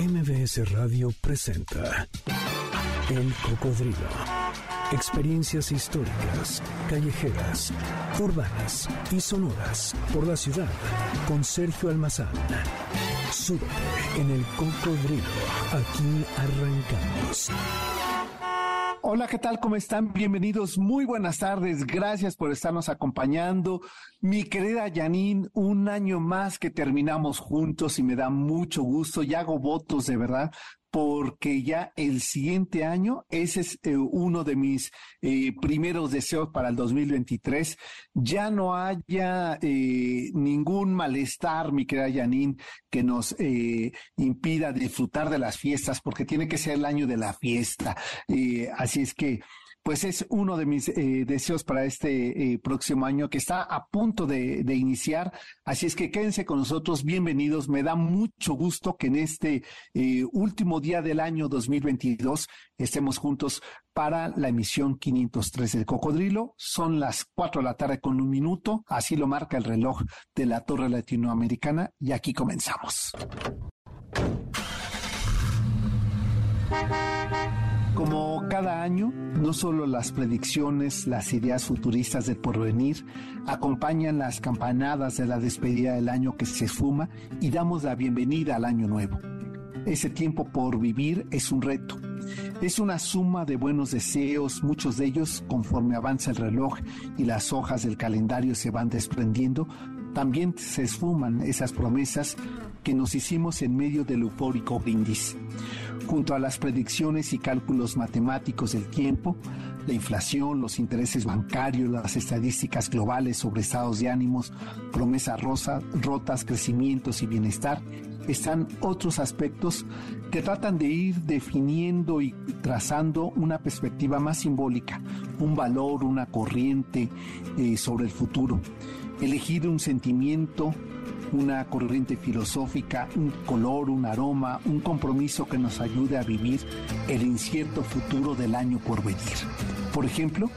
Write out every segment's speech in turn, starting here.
MBS Radio presenta El Cocodrilo. Experiencias históricas, callejeras, urbanas y sonoras por la ciudad con Sergio Almazán. Súbete en El Cocodrilo. Aquí arrancamos. Hola, ¿qué tal? ¿Cómo están? Bienvenidos. Muy buenas tardes. Gracias por estarnos acompañando. Mi querida Janine, un año más que terminamos juntos y me da mucho gusto y hago votos de verdad porque ya el siguiente año, ese es eh, uno de mis eh, primeros deseos para el 2023, ya no haya eh, ningún malestar, mi querida Janine, que nos impida disfrutar de las fiestas, porque tiene que ser el año de la fiesta. así es que pues es uno de mis eh, deseos para este eh, próximo año que está a punto de, iniciar. Así es que quédense con nosotros, bienvenidos. Me da mucho gusto que en este eh, último día del año 2022 estemos juntos para la emisión 503 del Cocodrilo. Son las 4 de la tarde con un minuto, así lo marca el reloj de la Torre Latinoamericana y aquí comenzamos. Como cada año, no solo las predicciones, las ideas futuristas del porvenir acompañan las campanadas de la despedida del año que se esfuma y damos la bienvenida al año nuevo. Ese tiempo por vivir es un reto. Es una suma de buenos deseos, muchos de ellos, conforme avanza el reloj y las hojas del calendario se van desprendiendo, también se esfuman esas promesas que nos hicimos en medio del eufórico brindis junto a las predicciones y cálculos matemáticos del tiempo, la inflación, los intereses bancarios, las estadísticas globales sobre estados de ánimos, promesas rotas, crecimientos y bienestar, están otros aspectos que tratan de ir definiendo y trazando una perspectiva más simbólica, un valor, una corriente eh, sobre el futuro. Elegir un sentimiento, una corriente filosófica, un color, un aroma, un compromiso que nos ayude a vivir el incierto futuro del año por venir. Por ejemplo,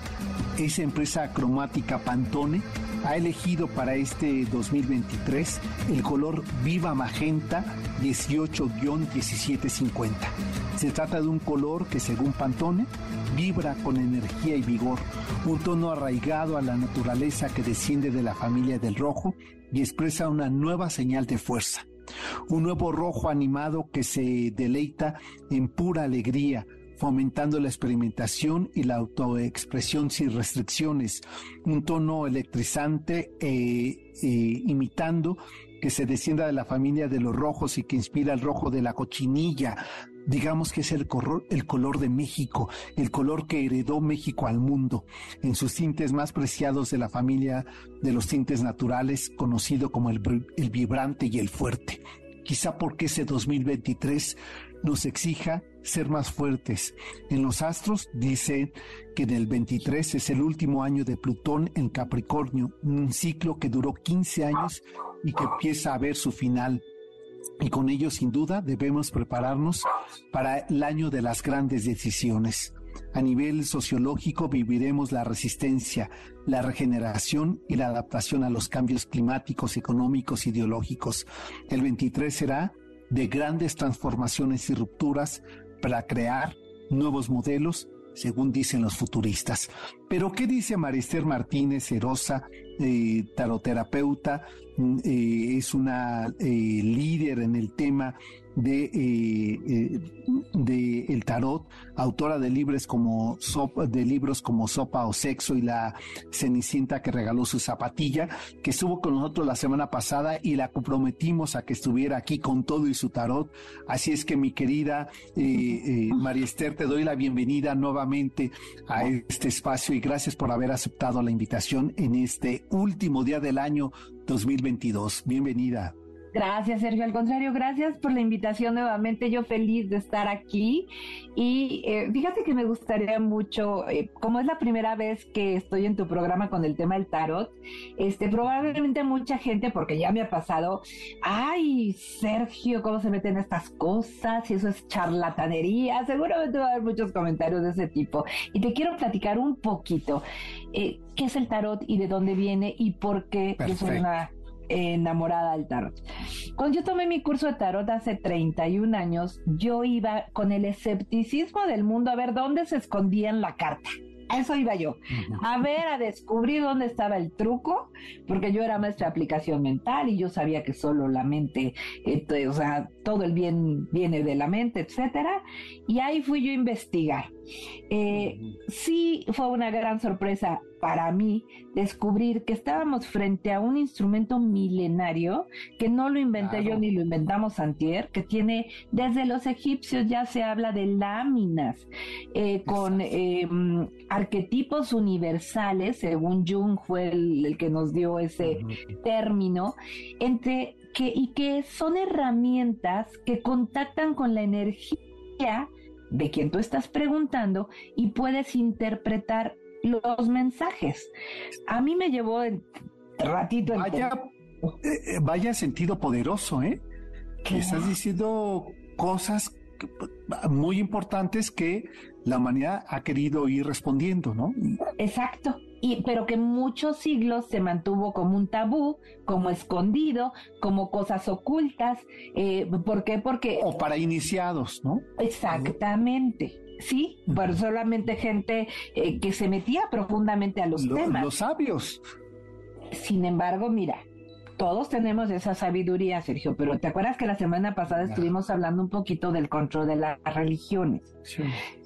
esa empresa cromática Pantone ha elegido para este 2023 el color Viva Magenta 18-1750. Se trata de un color que según Pantone vibra con energía y vigor, un tono arraigado a la naturaleza que desciende de la familia del rojo y expresa una nueva señal de fuerza. Un nuevo rojo animado que se deleita en pura alegría, fomentando la experimentación y la autoexpresión sin restricciones, un tono electrizante eh, eh, imitando que se descienda de la familia de los rojos y que inspira el rojo de la cochinilla, digamos que es el color, el color de México, el color que heredó México al mundo, en sus tintes más preciados de la familia de los tintes naturales, conocido como el, el vibrante y el fuerte. Quizá porque ese 2023 nos exija ser más fuertes. En los astros dice que en el 23 es el último año de Plutón en Capricornio, un ciclo que duró 15 años y que empieza a ver su final y con ello sin duda debemos prepararnos para el año de las grandes decisiones. A nivel sociológico viviremos la resistencia, la regeneración y la adaptación a los cambios climáticos, económicos, ideológicos. El 23 será de grandes transformaciones y rupturas para crear nuevos modelos, según dicen los futuristas. Pero, ¿qué dice Marister Martínez Erosa, eh, taroterapeuta, mm, eh, es una eh, líder en el tema de, eh, eh, de el tarot, autora de libros como sopa, de libros como Sopa o Sexo y la Cenicienta que regaló su zapatilla, que estuvo con nosotros la semana pasada y la comprometimos a que estuviera aquí con todo y su tarot. Así es que mi querida eh, María Esther, te doy la bienvenida nuevamente a este espacio y gracias por haber aceptado la invitación en este último día del año 2022. Bienvenida. Gracias, Sergio. Al contrario, gracias por la invitación nuevamente. Yo feliz de estar aquí. Y eh, fíjate que me gustaría mucho, eh, como es la primera vez que estoy en tu programa con el tema del tarot, este, probablemente mucha gente, porque ya me ha pasado, ay, Sergio, ¿cómo se meten estas cosas? Y eso es charlatanería. Seguramente va a haber muchos comentarios de ese tipo. Y te quiero platicar un poquito. Eh, ¿Qué es el tarot y de dónde viene y por qué yo soy una enamorada del tarot. Cuando yo tomé mi curso de tarot hace 31 años, yo iba con el escepticismo del mundo a ver dónde se escondía en la carta. A eso iba yo. A ver, a descubrir dónde estaba el truco, porque yo era maestra de aplicación mental y yo sabía que solo la mente, eh, o sea, todo el bien viene de la mente, etcétera. Y ahí fui yo a investigar. Eh, sí fue una gran sorpresa para mí descubrir que estábamos frente a un instrumento milenario que no lo inventé yo ni lo inventamos antier, que tiene desde los egipcios ya se habla de láminas eh, con em, arquetipos universales, según Jung fue el, que nos dio ese término, entre que y que son herramientas que contactan con la energía de quien tú estás preguntando y puedes interpretar los mensajes. A mí me llevó el ratito. Vaya, eh, vaya sentido poderoso, ¿eh? Que estás diciendo cosas muy importantes que la humanidad ha querido ir respondiendo, ¿no? Exacto. Y, pero que muchos siglos se mantuvo como un tabú, como escondido, como cosas ocultas. Eh, ¿Por qué? Porque... O para iniciados, ¿no? Exactamente. Sí, pero solamente gente eh, que se metía profundamente a los temas. Los sabios. Sin embargo, mira, todos tenemos esa sabiduría, Sergio, pero ¿te acuerdas que la semana pasada estuvimos hablando un poquito del control de las religiones?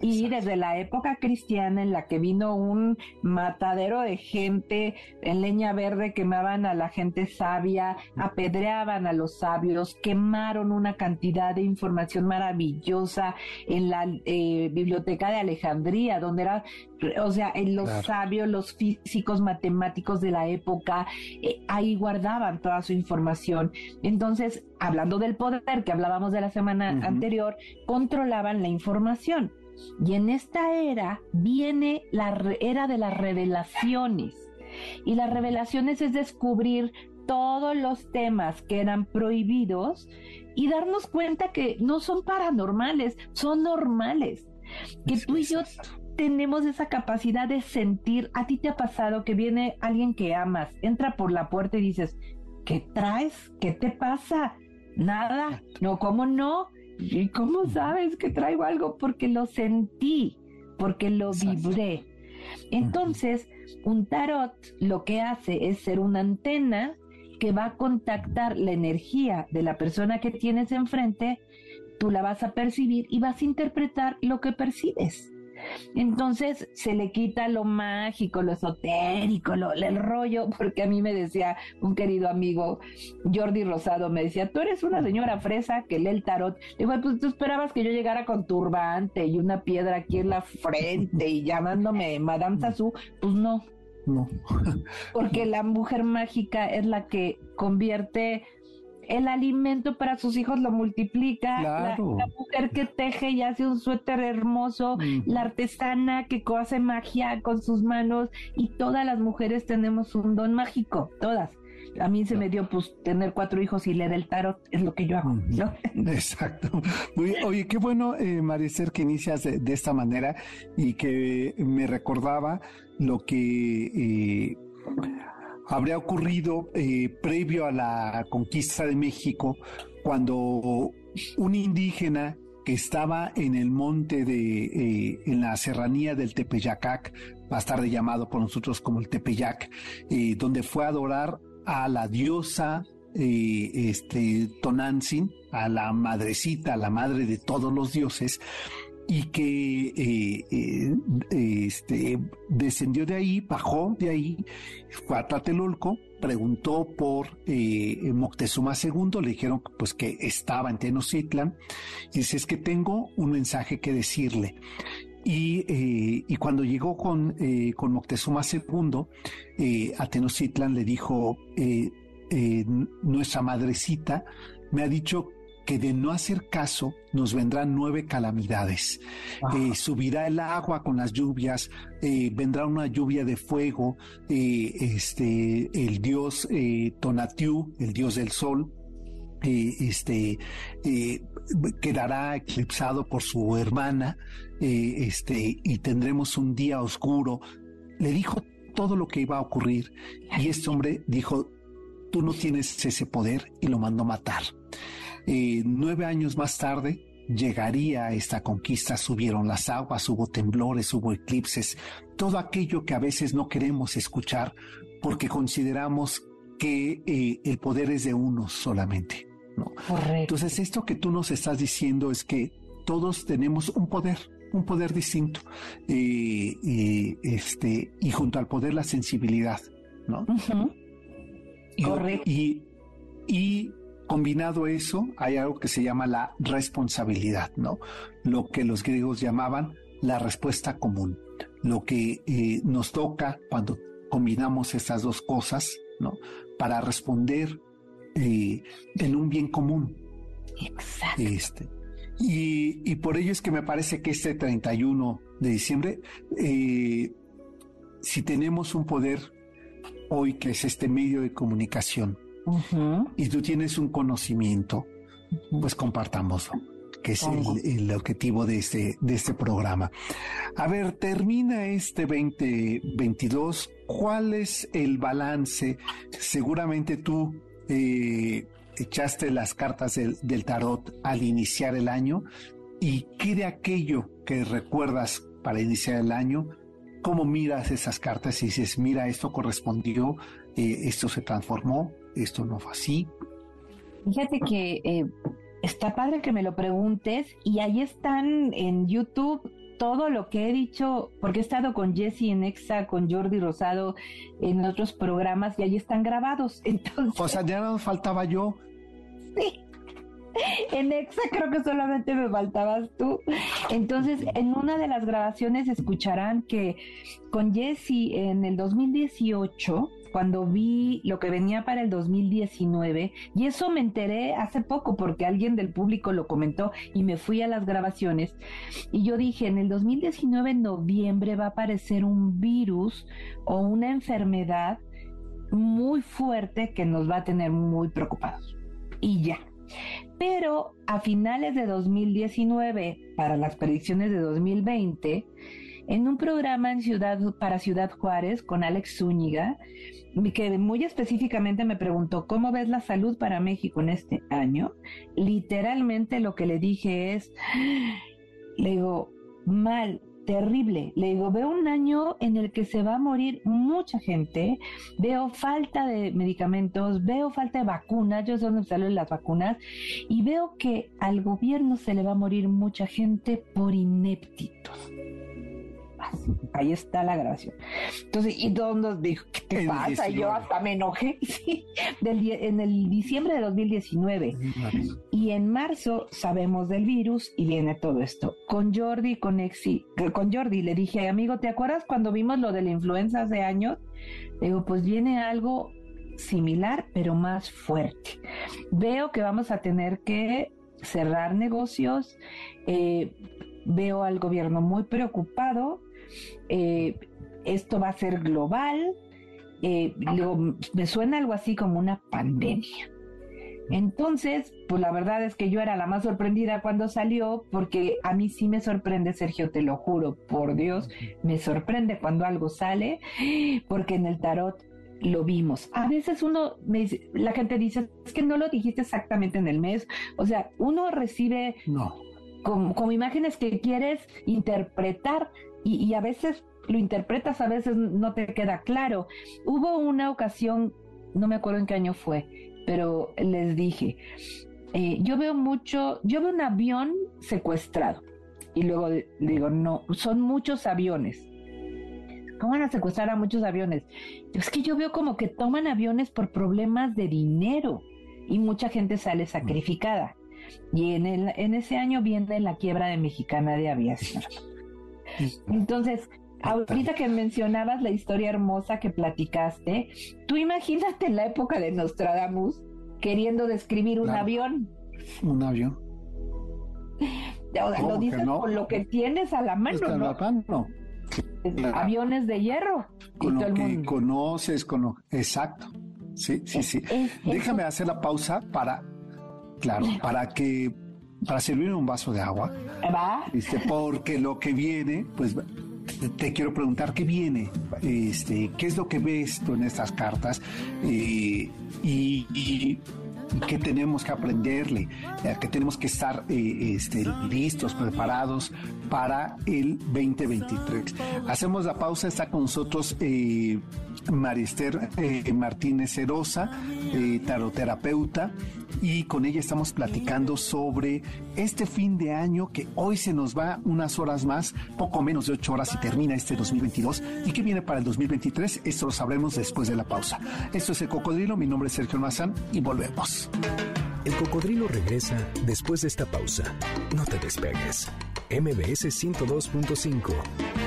y desde la época cristiana en la que vino un matadero de gente en leña verde, quemaban a la gente sabia, apedreaban a los sabios, quemaron una cantidad de información maravillosa en la eh, biblioteca de Alejandría, donde era, o sea, en los sabios, los físicos, matemáticos de la época, eh, ahí guardaban toda su información. Entonces, hablando del poder que hablábamos de la semana anterior, controlaban la información. Y en esta era viene la era de las revelaciones. Y las revelaciones es descubrir todos los temas que eran prohibidos y darnos cuenta que no son paranormales, son normales. Que tú y yo tenemos esa capacidad de sentir. A ti te ha pasado que viene alguien que amas, entra por la puerta y dices, ¿qué traes? ¿Qué te pasa? Nada. No, ¿cómo no? ¿Y cómo sabes que traigo algo? Porque lo sentí, porque lo vibré. Entonces, un tarot lo que hace es ser una antena que va a contactar la energía de la persona que tienes enfrente, tú la vas a percibir y vas a interpretar lo que percibes. Entonces se le quita lo mágico, lo esotérico, lo, el rollo, porque a mí me decía un querido amigo, Jordi Rosado, me decía, tú eres una señora fresa que lee el tarot. Le digo, pues tú esperabas que yo llegara con turbante y una piedra aquí en la frente y llamándome Madame Sassou. Pues no. No. porque la mujer mágica es la que convierte el alimento para sus hijos lo multiplica, la, mujer que teje y hace un suéter hermoso, la artesana que hace magia con sus manos y todas las mujeres tenemos un don mágico, todas. A mí se me dio pues tener cuatro hijos y leer el tarot, es lo que yo hago. Exacto. oye, qué bueno, eh, Maricer, que inicias de, esta manera y que me recordaba lo que... Eh, habría ocurrido eh, previo a la conquista de México, cuando un indígena que estaba en el monte de, eh, en la serranía del Tepeyacac, más tarde llamado por nosotros como el Tepeyac, eh, donde fue a adorar a la diosa este, Tonantzin, a la madrecita, a la madre de todos los dioses, y que eh, eh, este, descendió de ahí, bajó de ahí, fue a Tlatelolco, preguntó por eh, Moctezuma II, le dijeron pues que estaba en Tenochtitlan, y dice, es que tengo un mensaje que decirle. Y, y cuando llegó con, con Moctezuma II a Tenochtitlan le dijo, nuestra madrecita me ha dicho que de no hacer caso nos vendrán nueve calamidades. Eh, subirá el agua con las lluvias, eh, vendrá una lluvia de fuego, eh, este, el dios Tonatiuh, el dios del sol, este, quedará eclipsado por su hermana, este, y tendremos un día oscuro. Le dijo todo lo que iba a ocurrir y este hombre dijo, tú no tienes ese poder y lo mandó matar. Eh, nueve años más tarde llegaría esta conquista, subieron las aguas, hubo temblores, hubo eclipses, todo aquello que a veces no queremos escuchar porque consideramos que eh, el poder es de uno solamente. ¿no? Entonces, esto que tú nos estás diciendo es que todos tenemos un poder, un poder distinto. Eh, este, y junto al poder, la sensibilidad, ¿no? Correcto. Y, y combinado eso, hay algo que se llama la responsabilidad, ¿no? Lo que los griegos llamaban la respuesta común. Lo que eh, nos toca cuando combinamos estas dos cosas, ¿no? Para responder eh, en un bien común. Exacto. Este, y, por ello es que me parece que este 31 de diciembre, eh, si tenemos un poder hoy que es este medio de comunicación y tú tienes un conocimiento, pues compartámoslo, que es el, objetivo de este, de este programa. A ver, termina este 2022. ¿Cuál es el balance? Seguramente tú eh, echaste las cartas del, del tarot al iniciar el año y qué de aquello que recuerdas para iniciar el año cómo miras esas cartas y dices, mira, esto correspondió, eh, esto se transformó, esto no fue así. Fíjate que eh, está padre que me lo preguntes y ahí están en YouTube todo lo que he dicho, porque he estado con Jesse en Exa, con Jordi Rosado en otros programas y ahí están grabados. Entonces, o sea, ya no faltaba yo. Sí. En Exa creo que solamente me faltabas tú. Entonces, en una de las grabaciones escucharán que con Jesse en el 2018 cuando vi lo que venía para el 2019 y eso me enteré hace poco porque alguien del público lo comentó y me fui a las grabaciones y yo dije en el 2019 en noviembre va a aparecer un virus o una enfermedad muy fuerte que nos va a tener muy preocupados. Y ya. Pero a finales de 2019 para las predicciones de 2020 en un programa en Ciudad, para Ciudad Juárez con Alex Zúñiga, que muy específicamente me preguntó, ¿cómo ves la salud para México en este año? Literalmente lo que le dije es, le digo, mal, terrible. Le digo, veo un año en el que se va a morir mucha gente, veo falta de medicamentos, veo falta de vacunas, yo sé dónde salen las vacunas, y veo que al gobierno se le va a morir mucha gente por ineptitos. Ahí está la grabación. Entonces, y todos nos dijo, ¿qué te pasa? Y yo hasta me enojé, sí, en el diciembre de 2019. Y en marzo sabemos del virus y viene todo esto. Con Jordi, con Exi, con Jordi le dije, amigo, ¿te acuerdas cuando vimos lo de la influenza hace años? Le digo, pues viene algo similar, pero más fuerte. Veo que vamos a tener que cerrar negocios. Eh, veo al gobierno muy preocupado eh, esto va a ser global, eh, me suena algo así como una pandemia. Entonces, pues la verdad es que yo era la más sorprendida cuando salió, porque a mí sí me sorprende, Sergio, te lo juro, por Dios, me sorprende cuando algo sale, porque en el tarot lo vimos. A veces uno, me dice, la gente dice, es que no lo dijiste exactamente en el mes, o sea, uno recibe no. Como, como imágenes que quieres interpretar, y, a veces lo interpretas, a veces no te queda claro. Hubo una ocasión, no me acuerdo en qué año fue, pero les dije, eh, yo veo mucho, yo veo un avión secuestrado. Y luego digo, no, son muchos aviones. ¿Cómo van a secuestrar a muchos aviones? Es que yo veo como que toman aviones por problemas de dinero y mucha gente sale sacrificada. Y en, el, en ese año viene la quiebra de Mexicana de Aviación. Entonces, ahorita que mencionabas la historia hermosa que platicaste, tú imagínate en la época de Nostradamus queriendo describir un avión. Un avión. lo dices con lo que tienes a la mano, ¿no? Aviones de hierro. Con lo que conoces, con lo... Exacto. Sí, sí, sí. Déjame hacer la pausa para, claro, para que para servir un vaso de agua. ¿Va? Porque lo que viene, pues te quiero preguntar qué viene, este, qué es lo que ves tú en estas cartas eh, y, qué tenemos que aprenderle, eh, que tenemos que estar eh, este, listos, preparados para el 2023. Hacemos la pausa, está con nosotros Marister Martínez Herosa, taroterapeuta y con ella estamos platicando sobre este fin de año que hoy se nos va unas horas más, poco menos de ocho horas y termina este 2022 y que viene para el 2023, esto lo sabremos después de la pausa. Esto es El Cocodrilo, mi nombre es Sergio Mazán y volvemos. El Cocodrilo regresa después de esta pausa. No te despegues. MBS 102.5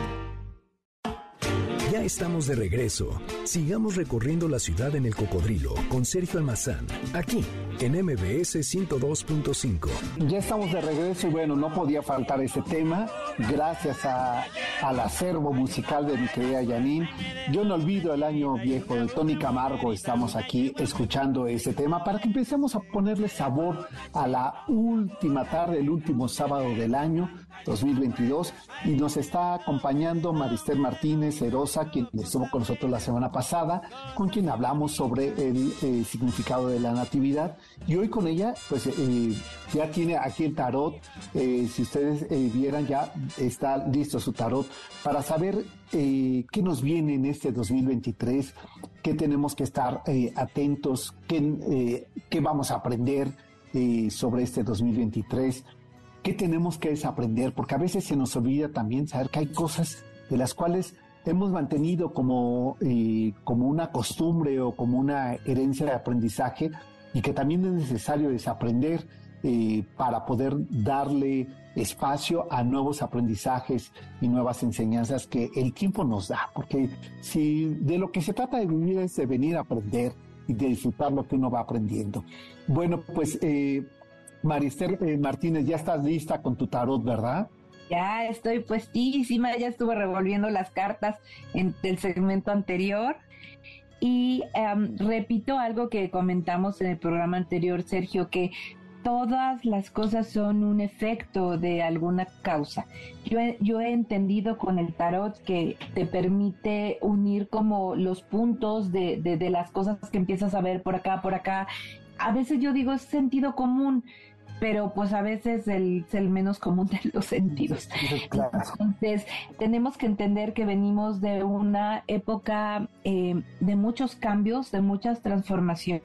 estamos de regreso. Sigamos recorriendo la ciudad en el cocodrilo con Sergio Almazán, aquí en MBS 102.5. Ya estamos de regreso y bueno, no podía faltar ese tema. Gracias al acervo musical de mi querida. Yo no olvido el año viejo de Tony Camargo. Estamos aquí escuchando ese tema para que empecemos a ponerle sabor a la última tarde, el último sábado del año 2022. Y nos está acompañando Marister Martínez Erosa, quien estuvo con nosotros la semana pasada, con quien hablamos sobre el eh, significado de la natividad. Y hoy con ella, pues eh, ya tiene aquí el tarot. Eh, si ustedes vieran, ya está listo su tarot para saber qué nos viene en este 2023, qué tenemos que estar atentos, qué, qué vamos a aprender sobre este 2023 ¿Qué tenemos que desaprender? Porque a veces se nos olvida también saber que hay cosas de las cuales hemos mantenido como, eh, como una costumbre o como una herencia de aprendizaje y que también es necesario desaprender eh, para poder darle espacio a nuevos aprendizajes y nuevas enseñanzas que el tiempo nos da. Porque si de lo que se trata de vivir es de venir a aprender y de disfrutar lo que uno va aprendiendo. Bueno, pues eh, Marister eh, Martínez, ya estás lista con tu tarot, ¿verdad? Ya estoy puestísima, ya estuve revolviendo las cartas en el segmento anterior. Y em, repito algo que comentamos en el programa anterior, Sergio, que todas las cosas son un efecto de alguna causa. Yo he, yo he entendido con el tarot que te permite unir como los puntos de, de, de las cosas que empiezas a ver por acá, por acá. A veces yo digo es sentido común, pero pues a veces el, es el menos común de los sentidos. Entonces, tenemos que entender que venimos de una época eh, de muchos cambios, de muchas transformaciones,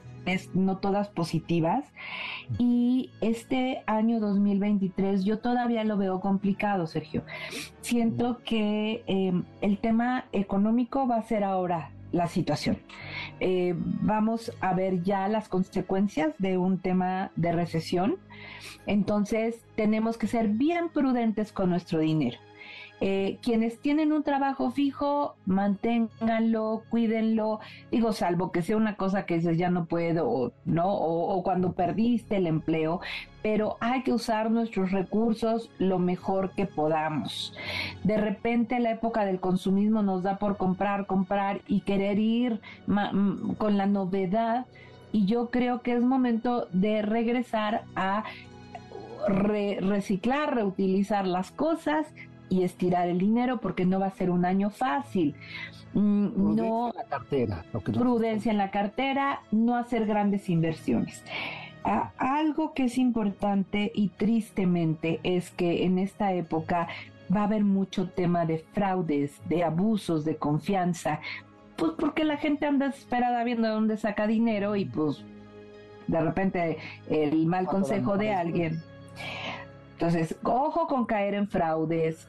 no todas positivas, y este año 2023 yo todavía lo veo complicado, Sergio. Siento que eh, el tema económico va a ser ahora la situación. Eh, vamos a ver ya las consecuencias de un tema de recesión. Entonces tenemos que ser bien prudentes con nuestro dinero. Eh, quienes tienen un trabajo fijo, manténganlo, cuídenlo, digo, salvo que sea una cosa que dices ya no puedo, ¿no? O, cuando perdiste el empleo, pero hay que usar nuestros recursos lo mejor que podamos. De repente la época del consumismo nos da por comprar, comprar y querer ir con la novedad y yo creo que es momento de regresar a reciclar, reutilizar las cosas, y estirar el dinero porque no va a ser un año fácil. Mm, prudencia no, en la cartera. prudencia en la cartera, no hacer grandes inversiones. algo que es importante y tristemente es que en esta época va a haber mucho tema de fraudes, de abusos de confianza, pues porque la gente anda desesperada viendo dónde saca dinero y pues de repente el mal consejo de alguien. Entonces, ojo con caer en fraudes,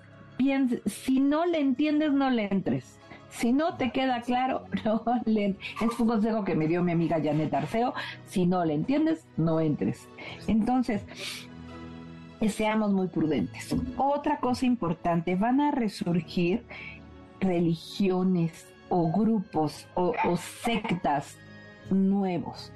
si no le entiendes, no le entres. Si no te queda claro, no le Es un consejo que me dio mi amiga Janet Arceo. Si no le entiendes, no entres. Entonces, seamos muy prudentes. Otra cosa importante, van a resurgir religiones o grupos o, sectas nuevos.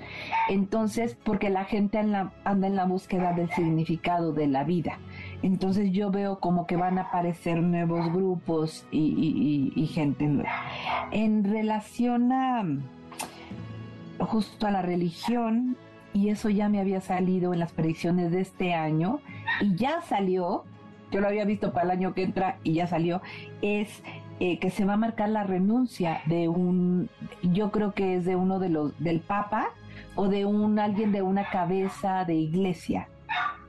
Entonces, porque la gente anda en la búsqueda del significado de la vida. Entonces yo veo como que van a aparecer nuevos grupos y, gente nueva. En relación a justo a la religión, y eso ya me había salido en las predicciones de este año, y ya salió, yo lo había visto para el año que entra y ya salió, es eh, que se va a marcar la renuncia de un, yo creo que es de uno de los, del Papa o de un alguien de una cabeza de iglesia.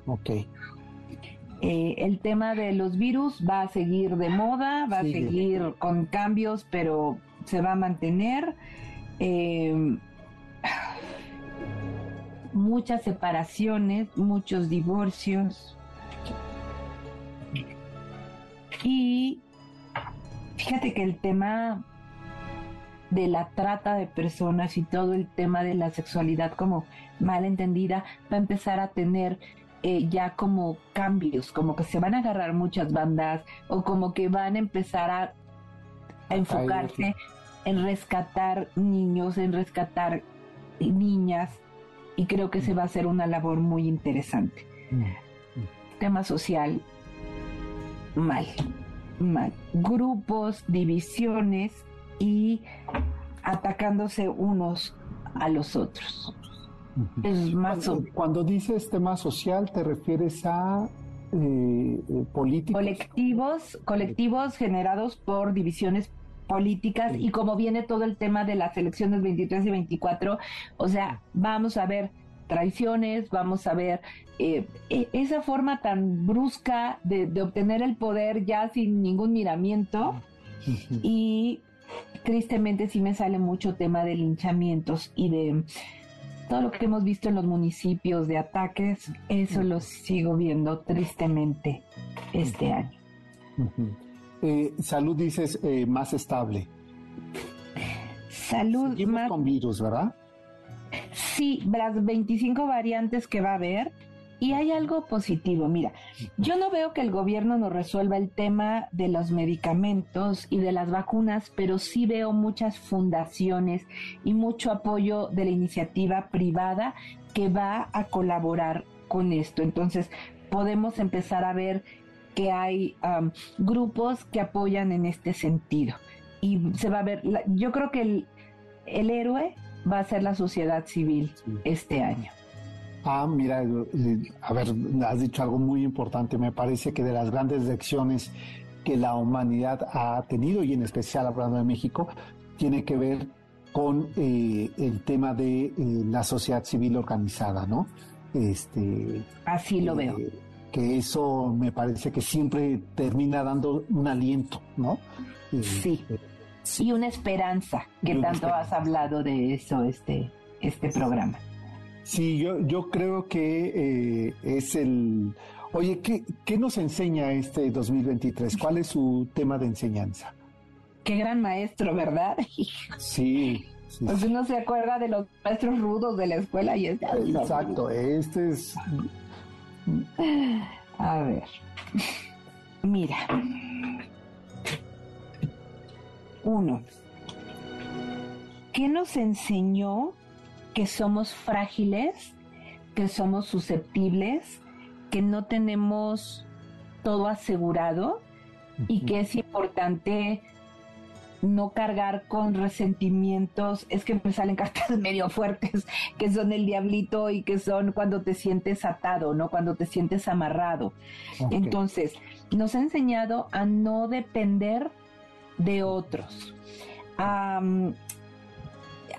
Ok. Eh, el tema de los virus va a seguir de moda, va a seguir con cambios, pero se va a mantener. Eh, muchas separaciones, muchos divorcios. Y fíjate que el tema de la trata de personas y todo el tema de la sexualidad como mal entendida va a empezar a tener eh, ya como cambios, como que se van a agarrar muchas bandas o como que van a empezar a, enfocarse en rescatar niños, en rescatar niñas y creo que se va a hacer una labor muy interesante. Mm. Tema social, mal, mal. Grupos, divisiones y atacándose unos a los otros. Es más cuando, dices tema social, ¿te refieres a eh, eh, políticos? Colectivos, colectivos generados por divisiones políticas y como viene todo el tema de las elecciones 23 y 24, o sea, vamos a ver traiciones, vamos a ver eh, e, esa forma tan brusca de, de, obtener el poder ya sin ningún miramiento y tristemente sí me sale mucho tema de linchamientos y de todo lo que hemos visto en los municipios de ataques, eso lo sigo viendo tristemente este año. Eh, salud dices eh, más estable. Salud más... con virus, ¿verdad? Sí, las 25 variantes que va a haber. Y hay algo positivo. Mira, yo no veo que el gobierno nos resuelva el tema de los medicamentos y de las vacunas, pero sí veo muchas fundaciones y mucho apoyo de la iniciativa privada que va a colaborar con esto. Entonces, podemos empezar a ver que hay grupos que apoyan en este sentido. Y se va a ver, yo creo que el, el héroe va a ser la sociedad civil este año. Ah, mira, eh, a ver, has dicho algo muy importante. Me parece que de las grandes lecciones que la humanidad ha tenido, y en especial hablando de México, tiene que ver con eh, el tema de eh, la sociedad civil organizada, ¿no? Este, Así lo veo. Que eso me parece que siempre termina dando un aliento, ¿no? sí. Sí. Y una esperanza, que tanto has hablado de eso este, este programa. Sí, yo, yo creo que eh, es el... Oye, ¿qué, ¿qué nos enseña este 2023? ¿Cuál es su tema de enseñanza? Qué gran maestro, ¿verdad? Sí. pues uno se acuerda de los maestros rudos de la escuela y este... Exacto, este es... A ver. Mira. Uno. ¿Qué nos enseñó que somos frágiles, que somos susceptibles, que no tenemos todo asegurado y que es importante no cargar con resentimientos, es que me salen cartas medio fuertes, que son el diablito y que son cuando te sientes atado, ¿no? Cuando te sientes amarrado. Entonces, nos ha enseñado a no depender de otros, a,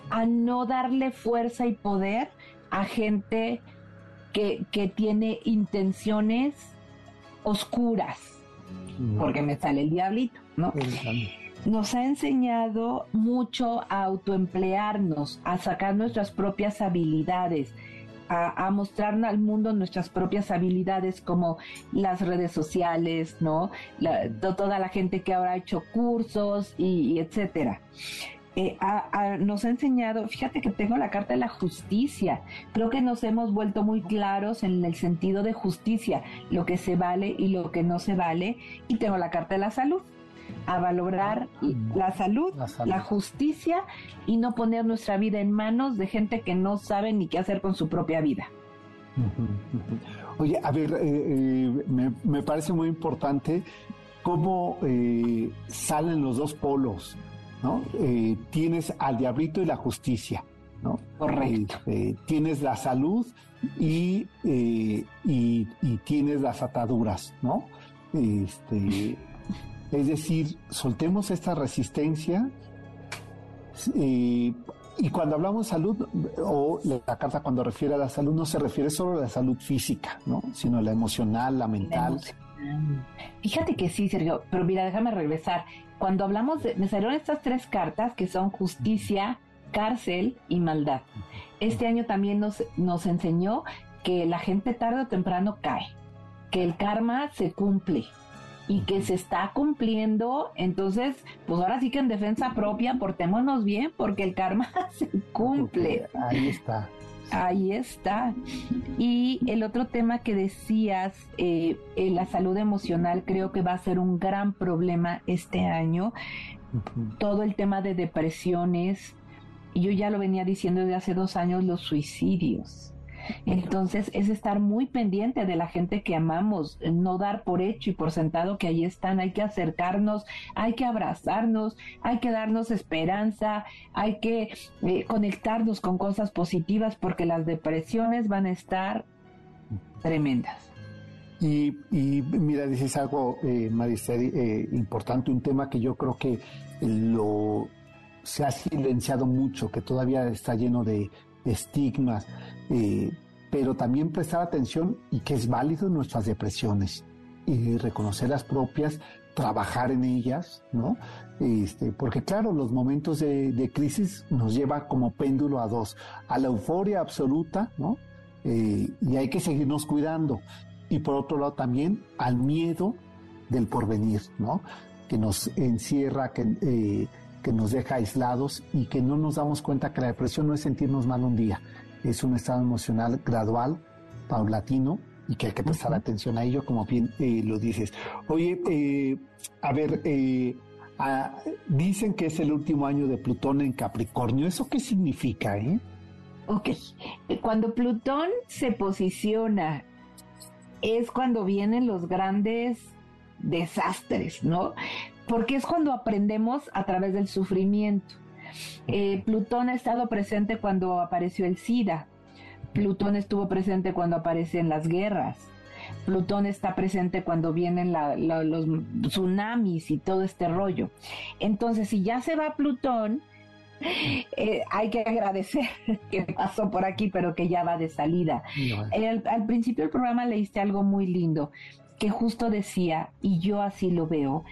a no darle fuerza y poder a gente que, tiene intenciones oscuras, porque me sale el diablito, ¿no? Nos ha enseñado mucho a autoemplearnos, a sacar nuestras propias habilidades, a, mostrar al mundo nuestras propias habilidades como las redes sociales, ¿no? toda la gente que ahora ha hecho cursos y etcétera. Eh, nos ha enseñado, fíjate que tengo la carta de la justicia, creo que nos hemos vuelto muy claros en el sentido de justicia, lo que se vale y lo que no se vale, y tengo la carta de la salud, a valorar la salud, la, justicia y no poner nuestra vida en manos de gente que no sabe ni qué hacer con su propia vida. Oye, a ver, eh, eh, me, me, parece muy importante cómo salen los dos polos ¿no? Eh, tienes al diablito y la justicia, ¿no? Correcto. Eh, tienes la salud y, eh, y, tienes las ataduras, ¿no? Este, es decir, soltemos esta resistencia. Eh, y cuando hablamos salud, o la carta cuando refiere a la salud, no se refiere solo a la salud física, ¿no? sino a la emocional, la mental. Fíjate que sí, Sergio, pero mira, déjame regresar. Cuando hablamos de, me salieron estas tres cartas que son justicia, cárcel y maldad. Este año también nos, nos enseñó que la gente tarde o temprano cae, que el karma se cumple y que se está cumpliendo, entonces, pues ahora sí que en defensa propia, portémonos bien porque el karma se cumple. ahí está. Ahí está. Y el otro tema que decías, eh, eh, la salud emocional, creo que va a ser un gran problema este año. Todo el tema de depresiones, y yo ya lo venía diciendo desde hace dos años, los suicidios. Entonces es estar muy pendiente de la gente que amamos, no dar por hecho y por sentado que ahí están, hay que acercarnos, hay que abrazarnos, hay que darnos esperanza, hay que eh, conectarnos con cosas positivas porque las depresiones van a estar tremendas. Y, mira, dices algo, eh, eh, importante, un tema que yo creo que lo se ha silenciado mucho, que todavía está lleno de estigmas, eh, pero también prestar atención y que es válido nuestras depresiones y reconocer las propias, trabajar en ellas, ¿no? Este, porque claro, los momentos de, crisis nos lleva como péndulo a dos, a la euforia absoluta, ¿no? Eh, y hay que seguirnos cuidando. Y por otro lado también al miedo del porvenir, ¿no? Que nos encierra, que eh, que nos deja aislados y que no nos damos cuenta que la depresión no es sentirnos mal un día, es un estado emocional gradual, paulatino y que hay que prestar atención a ello, como bien eh, lo dices. Oye, eh, a ver, eh, dicen que es el último año de Plutón en Capricornio, ¿eso qué significa? Eh? Ok, cuando Plutón se posiciona es cuando vienen los grandes desastres, ¿no? Porque es cuando aprendemos a través del sufrimiento. Eh, Plutón ha estado presente cuando apareció el SIDA, Plutón estuvo presente cuando aparecen las guerras, Plutón está presente cuando vienen los tsunamis y todo este rollo. Entonces, si ya se va Plutón, eh, hay que agradecer que pasó por aquí, pero que ya va de salida. al principio del programa leíste algo muy lindo que justo decía, y yo así lo veo,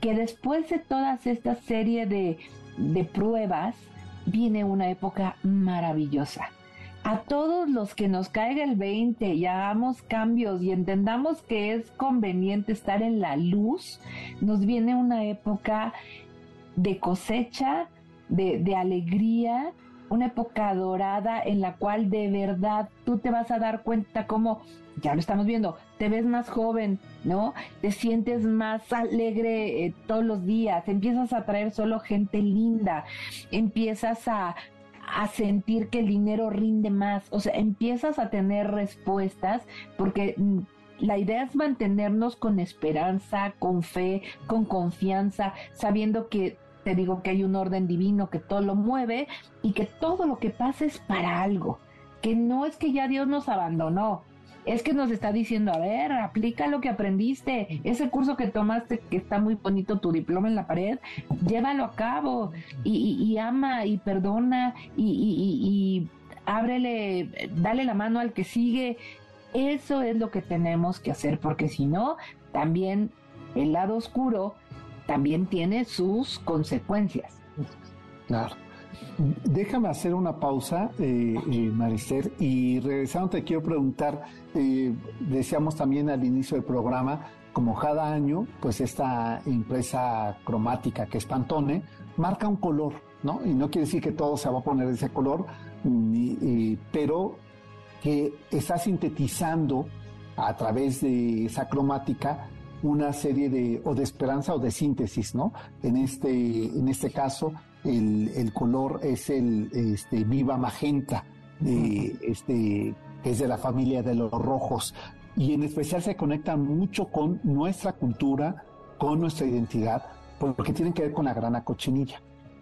que después de todas esta serie de, de pruebas, viene una época maravillosa. A todos los que nos caiga el 20 y hagamos cambios y entendamos que es conveniente estar en la luz, nos viene una época de cosecha, de, de alegría, una época dorada en la cual de verdad tú te vas a dar cuenta cómo, ya lo estamos viendo, te ves más joven, ¿no? Te sientes más alegre eh, todos los días, empiezas a traer solo gente linda, empiezas a, a sentir que el dinero rinde más, o sea, empiezas a tener respuestas porque mm, la idea es mantenernos con esperanza, con fe, con confianza, sabiendo que te digo que hay un orden divino que todo lo mueve y que todo lo que pasa es para algo, que no es que ya Dios nos abandonó, es que nos está diciendo, a ver, aplica lo que aprendiste, ese curso que tomaste, que está muy bonito, tu diploma en la pared, llévalo a cabo y, ama y perdona y, y ábrele, dale la mano al que sigue. Eso es lo que tenemos que hacer, porque si no, también el lado oscuro también tiene sus consecuencias. Claro. Déjame hacer una pausa, eh, eh, Marister, y regresando te quiero preguntar, eh, decíamos también al inicio del programa, como cada año, pues esta empresa cromática que es Pantone, marca un color, ¿no? Y no quiere decir que todo se va a poner ese color, pero que está sintetizando a través de esa cromática una serie de, o de esperanza o de síntesis, ¿no? En este, en este caso, el, color es el este, viva magenta, de, este, que es de la familia de los rojos, y en especial se conecta mucho con nuestra cultura, con nuestra identidad, porque tienen que ver con la grana cochinilla.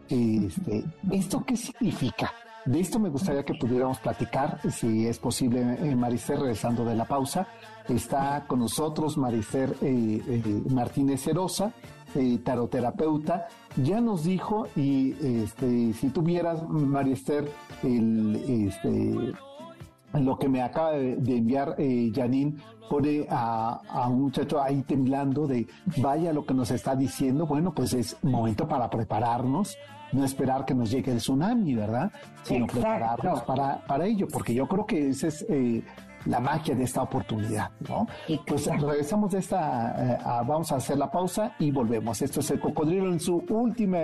Este, ¿Esto qué significa? De esto me gustaría que pudiéramos platicar, si es posible, eh, Marister, regresando de la pausa. Está con nosotros Marister eh, eh, Martínez Herosa, taroterapeuta. Ya nos dijo, y este, si tuvieras, Marister, el, este, lo que me acaba de, enviar eh, Janine pone a, a, un muchacho ahí temblando de vaya lo que nos está diciendo, bueno, pues es momento para prepararnos, no esperar que nos llegue el tsunami, ¿verdad? Sino prepararnos para, para ello, porque yo creo que esa es eh, la magia de esta oportunidad, ¿no? Pues regresamos de esta, eh, vamos a hacer la pausa y volvemos. Esto es el cocodrilo en su última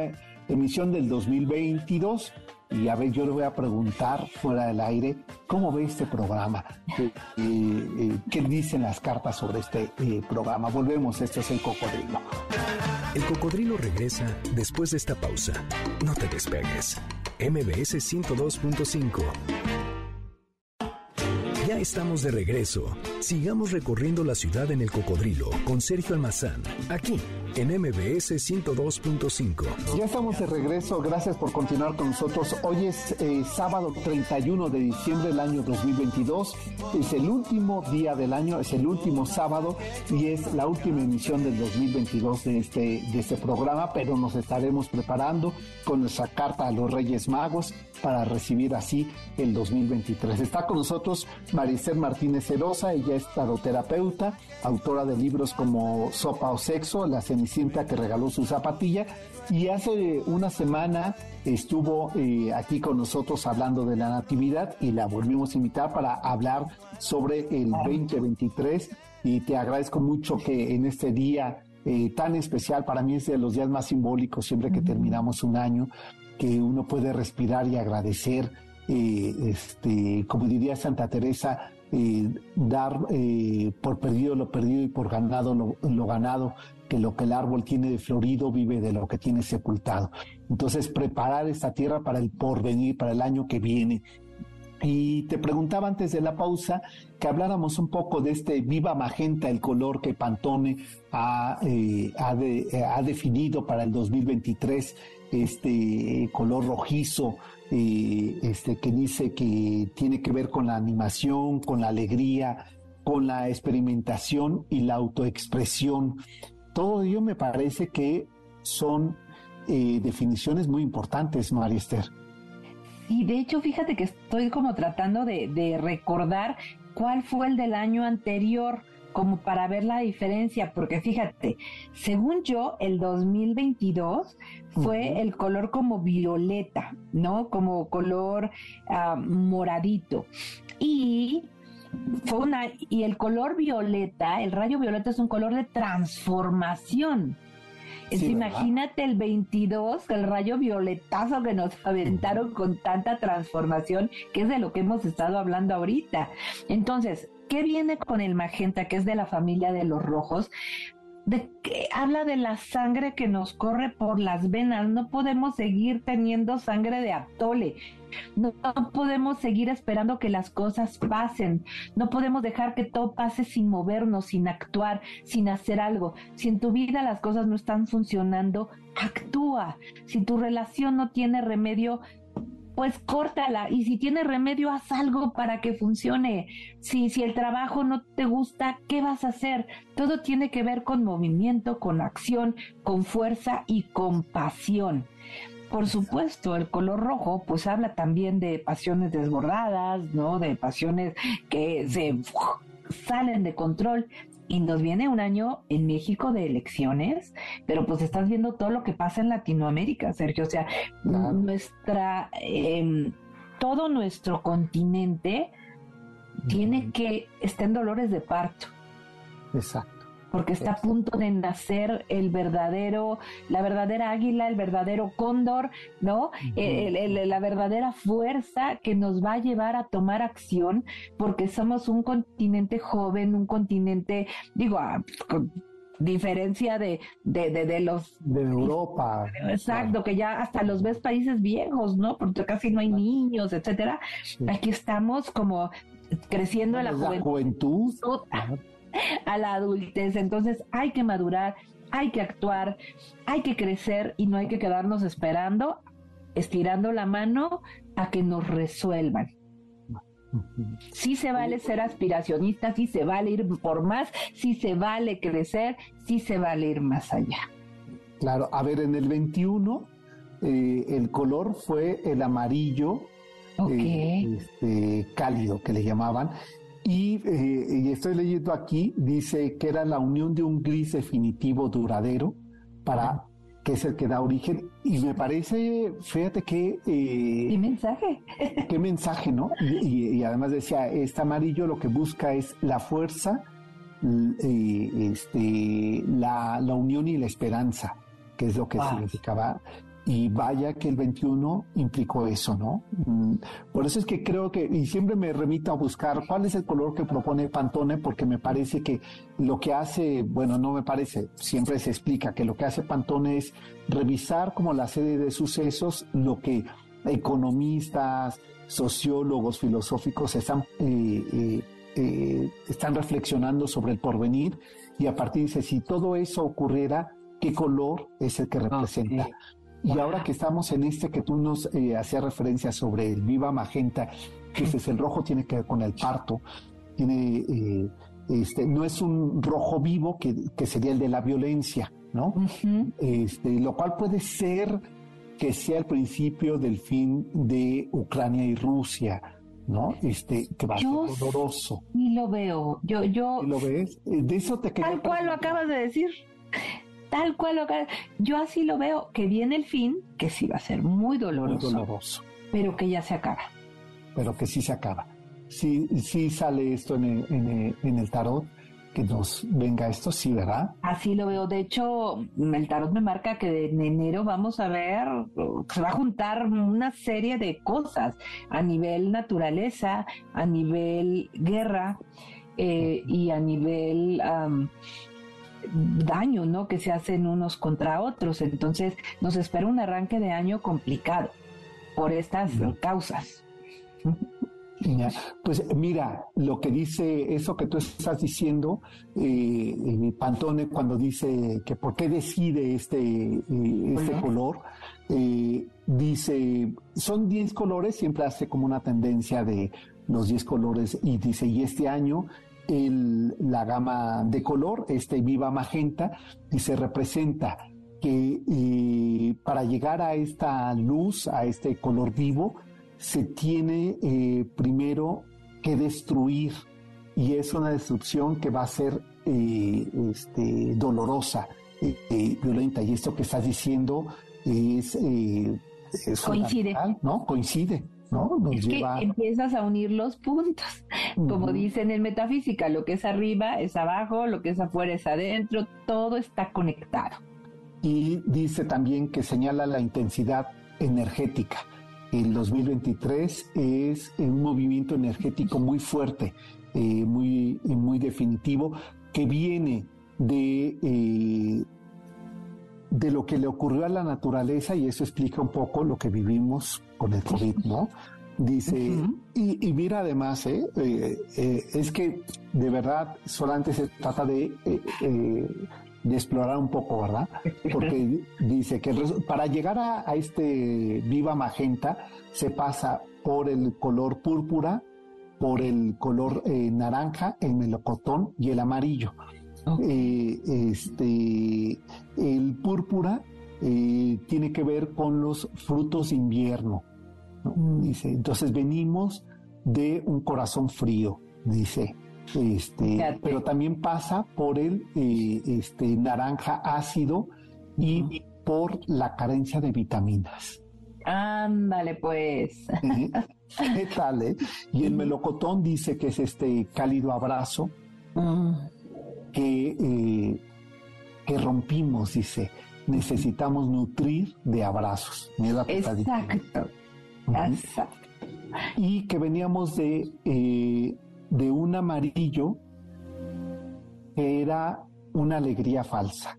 emisión del 2022 y a ver, yo le voy a preguntar fuera del aire, ¿cómo ve este programa? ¿Qué, eh, eh, dicen las cartas sobre este eh, programa? Volvemos, esto es el cocodrilo. El cocodrilo regresa después de esta pausa. No te despegues. MBS 102.5. Estamos de regreso. Sigamos recorriendo la ciudad en el cocodrilo con Sergio Almazán, aquí en MBS 102.5. Ya estamos de regreso, gracias por continuar con nosotros. Hoy es eh, sábado 31 de diciembre del año 2022, es el último día del año, es el último sábado y es la última emisión del 2022 de este, de este programa, pero nos estaremos preparando con nuestra carta a los Reyes Magos para recibir así el 2023. Está con nosotros Maricel Martínez Erosa, ella es taroterapeuta, autora de libros como Sopa o Sexo, La Cenicienta que regaló su zapatilla, y hace una semana estuvo eh, aquí con nosotros hablando de la Natividad y la volvimos a invitar para hablar sobre el 2023 y te agradezco mucho que en este día eh, tan especial, para mí es de los días más simbólicos siempre que terminamos un año, que uno puede respirar y agradecer, eh, este, como diría Santa Teresa, eh, dar eh, por perdido lo perdido y por ganado lo, ganado, que lo que el árbol tiene de florido vive de lo que tiene sepultado. Entonces, preparar esta tierra para el porvenir, para el año que viene. Y te preguntaba antes de la pausa que habláramos un poco de este viva magenta, el color que Pantone ha, ha definido para el 2023 este color rojizo, eh, este, que dice que tiene que ver con la animación, con la alegría, con la experimentación y la autoexpresión. Todo ello me parece que son eh, definiciones muy importantes, María Esther. Y de hecho, fíjate que estoy como tratando de, de recordar cuál fue el del año anterior como para ver la diferencia, porque fíjate, según yo, el 2022 fue el color como violeta, ¿no? Como color ah, moradito. Y fue una, y el color violeta, el rayo violeta es un color de transformación. imagínate el 22, el rayo violetazo que nos aventaron con tanta transformación, que es de lo que hemos estado hablando ahorita. Entonces, ¿Qué viene con el magenta, que es de la familia de los rojos? De que habla de la sangre que nos corre por las venas. No podemos seguir teniendo sangre de atole. No, podemos seguir esperando que las cosas pasen. No podemos dejar que todo pase sin movernos, sin actuar, sin hacer algo. Si en tu vida las cosas no están funcionando, actúa. Si tu relación no tiene remedio, pues córtala y si tiene remedio haz algo para que funcione. Si si el trabajo no te gusta, ¿qué vas a hacer? Todo tiene que ver con movimiento, con acción, con fuerza y con pasión. Por supuesto, el color rojo pues habla también de pasiones desbordadas, ¿no? De pasiones que se salen de control, y nos viene un año en México de elecciones, pero pues estás viendo todo lo que pasa en Latinoamérica, Sergio. O sea, nuestra, eh, todo nuestro continente tiene que, estar en dolores de parto. Exacto porque está a punto de nacer el verdadero, la verdadera águila, el verdadero cóndor, ¿no? la verdadera fuerza que nos va a llevar a tomar acción, porque somos un continente joven, un continente, digo, con diferencia de, de, los... De Europa. Exacto, que ya hasta los ves países viejos, ¿no? Porque casi no hay niños, etcétera. Aquí estamos como creciendo en la, la juventud a la adultez. Entonces hay que madurar, hay que actuar, hay que crecer y no hay que quedarnos esperando, estirando la mano a que nos resuelvan. Sí se vale ser aspiracionista, sí se vale ir por más, sí se vale crecer, sí se vale ir más allá. Claro, a ver, en el 21 eh, el color fue el amarillo eh, este, cálido que le llamaban. Y, eh, y, estoy leyendo aquí, dice que era la unión de un gris definitivo duradero para que es el que da origen. Y me parece, fíjate que... Eh, ¿Qué mensaje? qué mensaje, ¿no? Y, además decía, este amarillo lo que busca es la fuerza, eh, este, la, la, unión y la esperanza, que es lo que significaba y vaya que el 21 implicó eso, ¿no? Mm, por eso es que creo que, y siempre me remito a buscar cuál es el color que propone Pantone, porque me parece que lo que hace, bueno, no me parece, siempre se explica que lo que hace Pantone es revisar como la serie de sucesos, lo que economistas, sociólogos, filosóficos están, eh, eh, eh, están reflexionando sobre el porvenir y a partir de si todo eso ocurriera, ¿qué color es el que representa? Y ahora que estamos en este que tú nos eh, hacías referencia sobre el viva magenta, que es el rojo, tiene que ver con el parto, tiene, eh, este, no es un rojo vivo que, sería el de la violencia, ¿no? este, lo cual puede ser que sea el principio del fin de Ucrania y Rusia, ¿no? Este, que va a ser doloroso. Ni lo veo. Yo, yo. ¿Lo ves? Eh, de eso te Tal cual lo acabas de decir tal cual lo que... Yo así lo veo, que viene el fin, que sí va a ser muy doloroso. doloroso. Pero que ya se acaba. Pero que sí se acaba. Sí, sí sale esto en el, en el, tarot, que nos venga esto, sí, ¿verdad? Así lo veo. De hecho, el tarot me marca que en enero vamos a ver, se va a juntar una serie de cosas a nivel naturaleza, a nivel guerra eh, y a nivel daño, ¿no? Que se hacen unos contra otros. Entonces nos espera un arranque de año complicado por estas causas. Pues mira, lo que dice eso que tú estás diciendo, eh, Pantone cuando dice que por qué decide este, eh, este color, eh, dice, son 10 colores, siempre hace como una tendencia de los 10 colores y dice, y este año el, la gama de color, este viva magenta, y se representa que eh, para llegar a esta luz, a este color vivo, se tiene eh, primero que destruir y es una destrucción que va a ser eh, este, dolorosa, violenta. Y esto que estás diciendo es, coincide, ¿no? Coincide es que empiezas a unir los puntos. Como dicen en metafísica, lo que es arriba es abajo, lo que es afuera es adentro, todo está conectado. Y dice también que señala la intensidad energética. El 2023 es un movimiento energético muy fuerte, eh, muy, muy definitivo, que viene de, eh, de lo que le ocurrió a la naturaleza y eso explica un poco lo que vivimos con el COVID, ¿no? Dice, y, mira además, ¿eh? Eh, eh, es que de verdad solamente se trata de, de explorar un poco, ¿verdad? Porque dice que para llegar a, a, este viva magenta se pasa por el color púrpura, por el color naranja, el melocotón y el amarillo. Eh, este, el púrpura eh, tiene que ver con los frutos de invierno. Dice, entonces venimos de un corazón frío, dice. Este, pero también pasa por el eh, este, naranja ácido y por la carencia de vitaminas. Ándale, pues. ¿Qué tal? Y el melocotón dice que es este cálido abrazo, mm que, eh, que rompimos, dice, necesitamos nutrir de abrazos. Exacto. Exacto. Y que veníamos de, eh, de un amarillo que era una alegría falsa.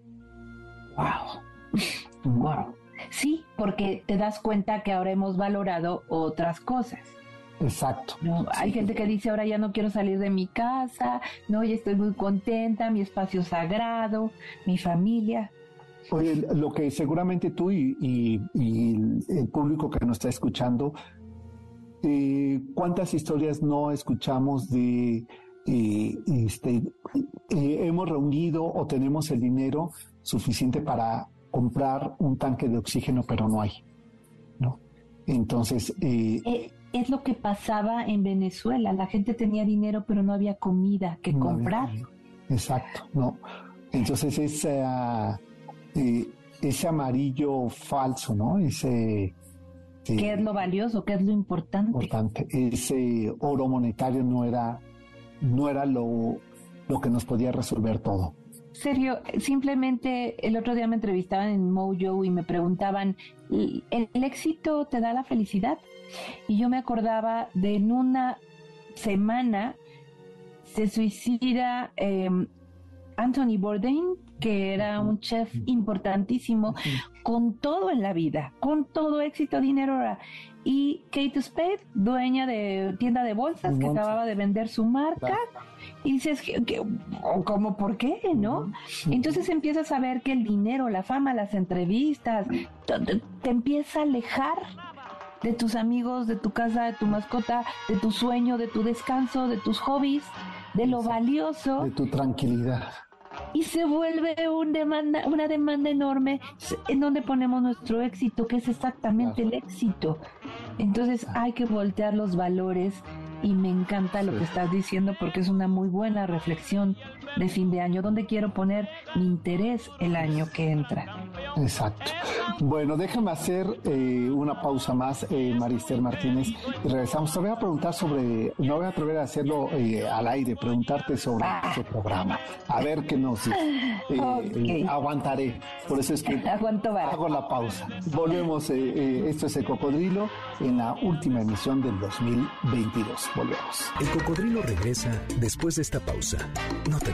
Wow. Wow. Sí, porque te das cuenta que ahora hemos valorado otras cosas. Exacto. No, hay gente que dice ahora ya no quiero salir de mi casa, no, ya estoy muy contenta, mi espacio sagrado, mi familia. Oye, lo que seguramente tú y, el público que nos está escuchando eh, ¿cuántas historias no escuchamos de eh, este, eh, hemos reunido o tenemos el dinero suficiente para comprar un tanque de oxígeno, pero no hay, ¿no? Entonces... es lo que pasaba en Venezuela, la gente tenía dinero, pero no había comida que comprar. Exacto, ¿no? Entonces esa, ese amarillo falso, ¿no? Ese ¿Qué es lo valioso? ¿Qué es lo importante? importante. Ese oro monetario no era, no era lo, lo que nos podía resolver todo. Sergio, simplemente el otro día me entrevistaban en Mojo y me preguntaban, ¿el, éxito te da la felicidad? Y yo me acordaba de en una semana se suicida em, Anthony Bourdain, que era un chef importantísimo, con todo en la vida, con todo éxito, dinero. Y Kate Spade, dueña de tienda de bolsas, que acababa de vender su marca. Y dices, ¿cómo por qué? ¿No? Entonces empiezas a ver que el dinero, la fama, las entrevistas, te, te empieza a alejar de tus amigos, de tu casa, de tu mascota, de tu sueño, de tu descanso, de tus hobbies, de lo valioso. De tu tranquilidad. Y se vuelve un demanda, una demanda enorme en donde ponemos nuestro éxito, que es exactamente el éxito. Entonces hay que voltear los valores y me encanta lo que estás diciendo porque es una muy buena reflexión de fin de año, donde quiero poner mi interés el año que entra. Exacto. Bueno, déjame hacer eh, una pausa más, eh, Marister Martínez, y regresamos. Te voy a preguntar sobre, no voy a atrever a hacerlo eh, al aire, preguntarte sobre ah. ese programa. A ver qué nos eh, aguantaré. Por eso es que hago la pausa. Volvemos, esto es el cocodrilo en la última emisión del 2022. Volvemos. El cocodrilo regresa después de esta pausa. No te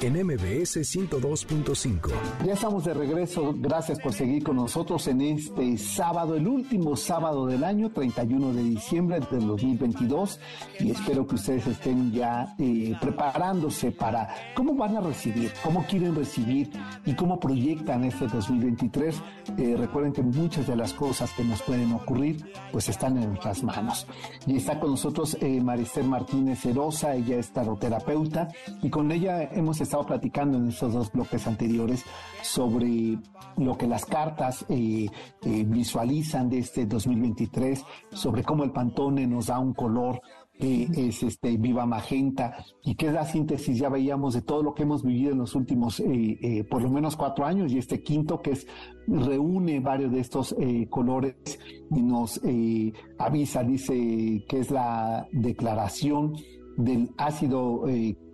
en MBS 102.5. Ya estamos de regreso. Gracias por seguir con nosotros en este sábado, el último sábado del año, 31 de diciembre del 2022. Y espero que ustedes estén ya eh, preparándose para cómo van a recibir, cómo quieren recibir y cómo proyectan este 2023. Eh, recuerden que muchas de las cosas que nos pueden ocurrir, pues están en nuestras manos. Y está con nosotros eh, Marister Martínez Erosa, ella es taroterapeuta, y con ella hemos estado platicando en estos dos bloques anteriores sobre lo que las cartas eh, eh, visualizan de este 2023, sobre cómo el Pantone nos da un color es este viva magenta y que es la síntesis ya veíamos de todo lo que hemos vivido en los últimos eh, por lo menos cuatro años y este quinto que es reúne varios de estos colores y nos avisa dice que es la declaración del ácido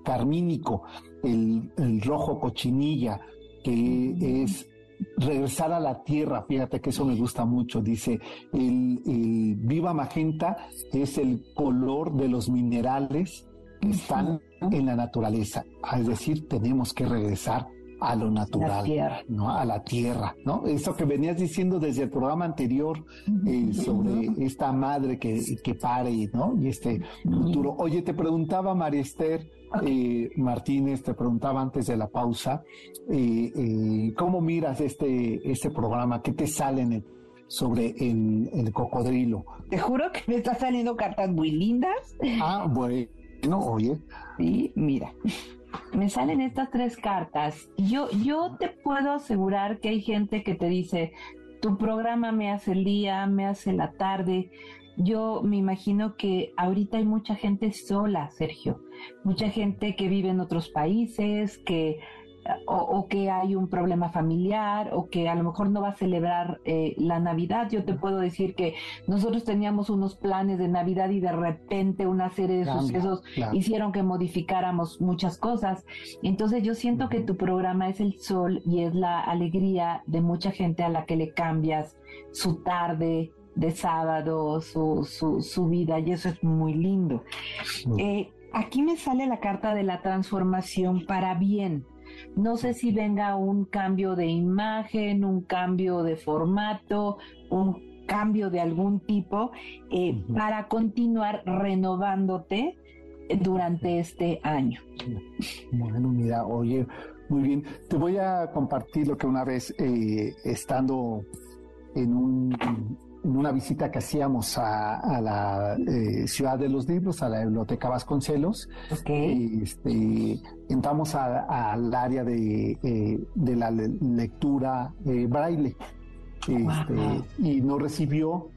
carmínico el, rojo cochinilla, que es regresar a la tierra, fíjate que eso me gusta mucho, dice, el, viva magenta es el color de los minerales que están en la naturaleza, es decir, tenemos que regresar a lo natural, ¿no? A la tierra, ¿no? Eso que venías diciendo desde el programa anterior eh, sobre esta madre que, que pare, ¿no? Y este futuro. Oye, te preguntaba María Esther, eh, Martínez, te preguntaba antes de la pausa, eh, ¿cómo miras este, este programa? ¿Qué te salen sobre el, cocodrilo? Te juro que me están saliendo cartas muy lindas. Ah, bueno, oye. Sí, mira. Me salen estas tres cartas. Yo, yo te puedo asegurar que hay gente que te dice, tu programa me hace el día, me hace la tarde, yo me imagino que ahorita hay mucha gente sola, Sergio, mucha gente que vive en otros países, que o, que hay un problema familiar o que a lo mejor no va a celebrar eh, la Navidad. Yo te puedo decir que nosotros teníamos unos planes de Navidad y de repente una serie de sucesos hicieron que modificáramos muchas cosas. Entonces yo siento que tu programa es el sol y es la alegría de mucha gente a la que le cambias su tarde, de sábado, su, su, su vida, y eso es muy lindo. Eh, aquí me sale la carta de la transformación para bien. No sé si venga un cambio de imagen, un cambio de formato, un cambio de algún tipo eh, para continuar renovándote durante este año. Bueno, mira, oye, muy bien. Te voy a compartir lo que una vez eh, estando en, un, una visita que hacíamos a, la eh, Ciudad de los Libros, a la Biblioteca Vasconcelos, este, entramos al área de, eh, de, la lectura braille. Este, y nos recibió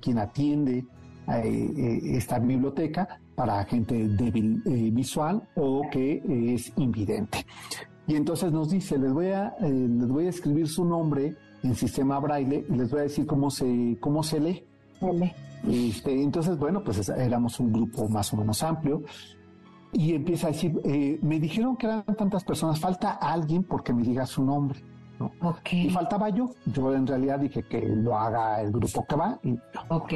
quien atiende esta biblioteca para gente débil visual o que es invidente. Y entonces nos dice, les voy a, eh, les voy a escribir su nombre en sistema braille y les voy a decir cómo se, cómo se lee. Este, entonces, bueno, pues éramos un grupo más o menos amplio. Y empieza a decir, eh, me dijeron que eran tantas personas, falta alguien porque me diga su nombre. ¿no? Y faltaba yo. Yo en realidad dije que lo haga el grupo que va. Y, ok.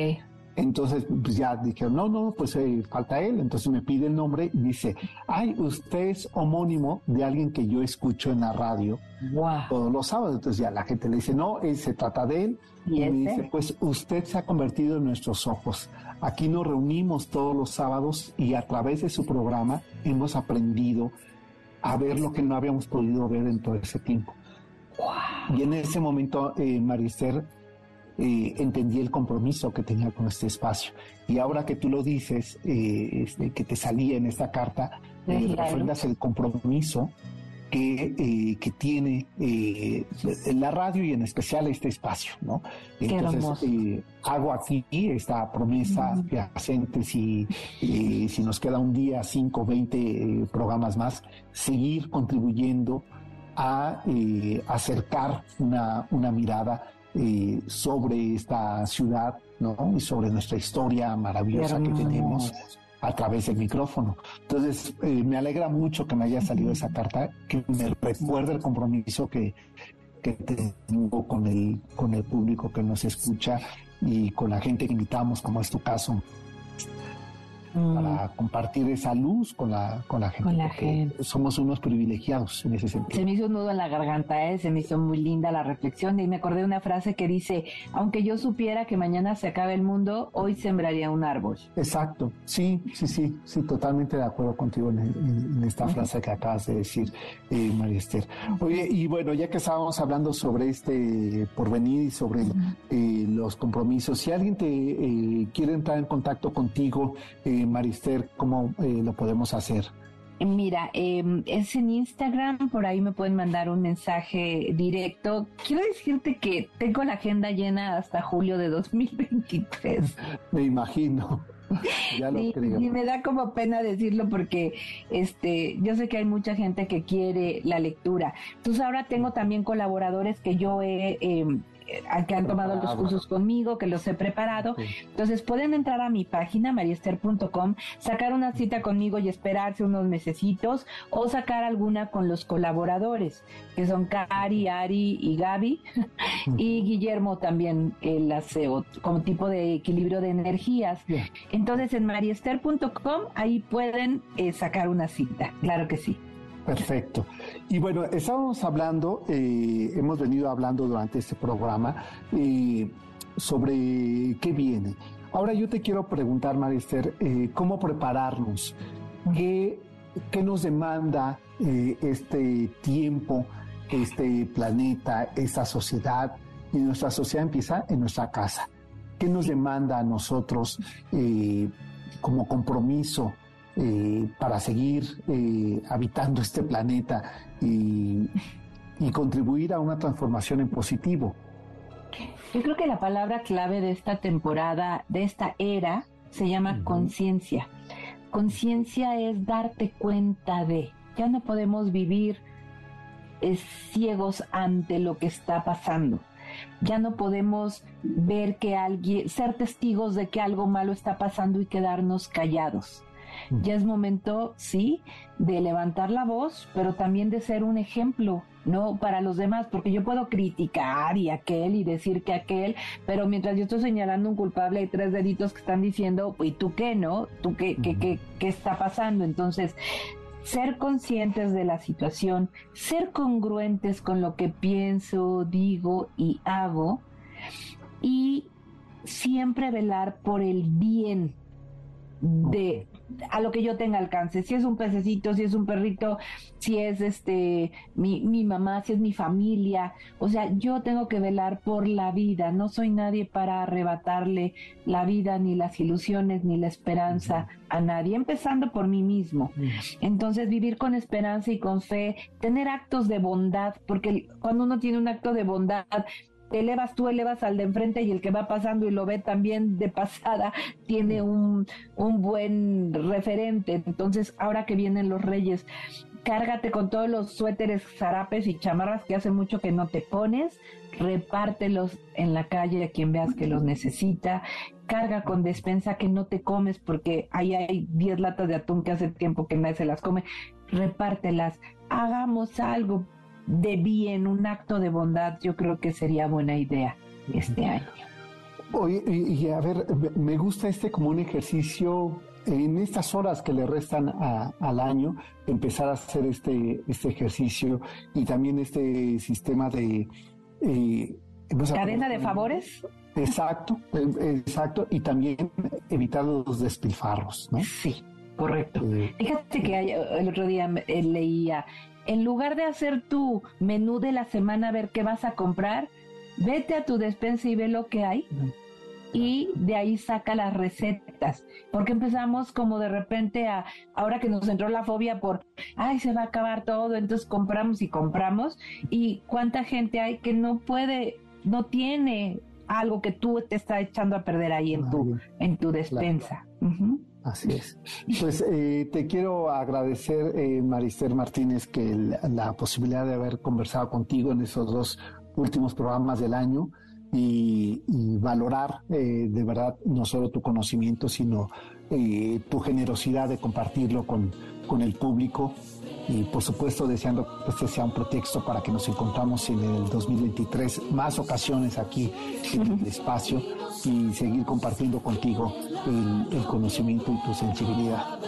Entonces, pues ya dije, no, no, pues eh, falta él. Entonces me pide el nombre y dice, ay, usted es homónimo de alguien que yo escucho en la radio todos los sábados. Entonces ya la gente le dice, no, él, se trata de él. Y, me dice, pues usted se ha convertido en nuestros ojos. Aquí nos reunimos todos los sábados y a través de su programa hemos aprendido a ver lo que no habíamos podido ver en todo ese tiempo. Y en ese momento, eh, Marister, eh, entendí el compromiso que tenía con este espacio. Y ahora que tú lo dices, eh, este, que te salía en esta carta, eh, refrendas el compromiso que, eh, que tiene la radio y en especial este espacio, ¿no? Entonces, hago aquí esta promesa uh si, si nos queda un día, cinco, veinte programas más, seguir contribuyendo a acercar una, una mirada eh, sobre esta ciudad ¿no? y sobre nuestra historia maravillosa que tenemos a través del micrófono. Entonces, eh, me alegra mucho que me haya salido esa carta, que me recuerde el compromiso que, que tengo con el, con el público que nos escucha y con la gente que invitamos, como es tu caso para mm. compartir esa luz con la, con la gente. Somos unos privilegiados en ese sentido. Se me hizo un nudo en la garganta, ¿eh? se me hizo muy linda la reflexión y me acordé de una frase que dice, aunque yo supiera que mañana se acabe el mundo, hoy sembraría un árbol. Exacto, sí, sí, sí, sí, totalmente de acuerdo contigo en, esta frase que acabas de decir, eh, María Esther. Oye, y bueno, ya que estábamos hablando sobre este porvenir y sobre eh, los compromisos, si alguien te eh, quiere entrar en contacto contigo, eh, Marister, ¿cómo eh, lo podemos hacer? Mira, em, es en Instagram, por ahí me pueden mandar un mensaje directo. Quiero decirte que tengo la agenda llena hasta julio de 2023. me imagino. Ya lo creo. Y me da como pena decirlo porque este, yo sé que hay mucha gente que quiere la lectura. Entonces ahora tengo también colaboradores que yo he em, eh, que han tomado los cursos conmigo, que los he preparado. Entonces pueden entrar a mi página mariester.com, sacar una cita conmigo y esperarse unos mesecitos o sacar alguna con los colaboradores, que son Cari, Ari y Gaby y Guillermo también el hace como tipo de equilibrio de energías. Entonces en mariester.com ahí pueden eh, sacar una cita, claro que sí. Perfecto. Y bueno, estábamos hablando, eh, hemos venido hablando durante este programa eh, sobre qué viene. Ahora yo te quiero preguntar, Marister, eh, ¿cómo prepararnos? ¿Qué, qué nos demanda este tiempo, este planeta, esta sociedad? Y nuestra sociedad empieza en nuestra casa. ¿Qué nos demanda a nosotros como compromiso eh, para seguir eh, habitando este planeta y, contribuir a una transformación en positivo. Yo creo que la palabra clave de esta temporada, de esta era, se llama conciencia. Conciencia es darte cuenta de, ya no podemos vivir eh, ciegos ante lo que está pasando. Ya no podemos ver que alguien, ser testigos de que algo malo está pasando y quedarnos callados. Ya es momento, sí, de levantar la voz, pero también de ser un ejemplo, ¿no? Para los demás, porque yo puedo criticar y aquel y decir que aquel, pero mientras yo estoy señalando un culpable hay tres deditos que están diciendo, ¿y tú qué, no? ¿Tú qué, qué, qué, qué está pasando? Entonces, ser conscientes de la situación, ser congruentes con lo que pienso, digo y hago, y siempre velar por el bien de a lo que yo tenga alcance. Si es un pececito, si es un perrito, si es este mi, mi mamá, si es mi familia. O sea, yo tengo que velar por la vida. No soy nadie para arrebatarle la vida, ni las ilusiones, ni la esperanza a nadie, empezando por mí mismo. Entonces, vivir con esperanza y con fe, tener actos de bondad, porque cuando uno tiene un acto de bondad, elevas tú, elevas al de enfrente y el que va pasando y lo ve también de pasada tiene un, un buen referente. Entonces, ahora que vienen los reyes, cárgate con todos los suéteres, zarapes y chamarras que hace mucho que no te pones, repártelos en la calle a quien veas que los necesita, carga con despensa que no te comes porque ahí hay 10 latas de atún que hace tiempo que nadie se las come, repártelas, hagamos algo, de bien, un acto de bondad, yo creo que sería buena idea este año. Oye, y, a ver, me gusta este como un ejercicio en estas horas que le restan al año, empezar a hacer este, este ejercicio y también este sistema de... Eh, ¿Cadena de favores? Exacto, eh, exacto, y también evitar los despilfarros, ¿no? Sí, correcto. Eh, Fíjate que el otro día leía en lugar de hacer tu menú de la semana a ver qué vas a comprar, vete a tu despensa y ve lo que hay. Y de ahí saca las recetas. Porque empezamos como de repente a, ahora que nos entró la fobia por, ay, se va a acabar todo, entonces compramos y compramos. Y cuánta gente hay que no puede, no tiene algo que tú te está echando a perder ahí en tu, en tu despensa. Así es. Pues eh, te quiero agradecer, eh, Marister Martínez, que la posibilidad de haber conversado contigo en esos dos últimos programas del año y, valorar eh, de verdad no solo tu conocimiento, sino eh, tu generosidad de compartirlo con, con el público y por supuesto deseando que este sea un pretexto para que nos encontramos en el 2023 más ocasiones aquí en el espacio y seguir compartiendo contigo el, conocimiento y tu sensibilidad.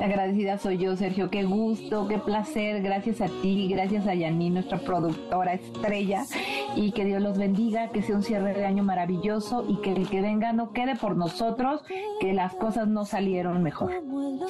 Agradecida soy yo, Sergio. Qué gusto, qué placer. Gracias a ti, gracias a Yaní, nuestra productora estrella. Y que Dios los bendiga, que sea un cierre de año maravilloso y que el que venga no quede por nosotros, que las cosas no salieron mejor.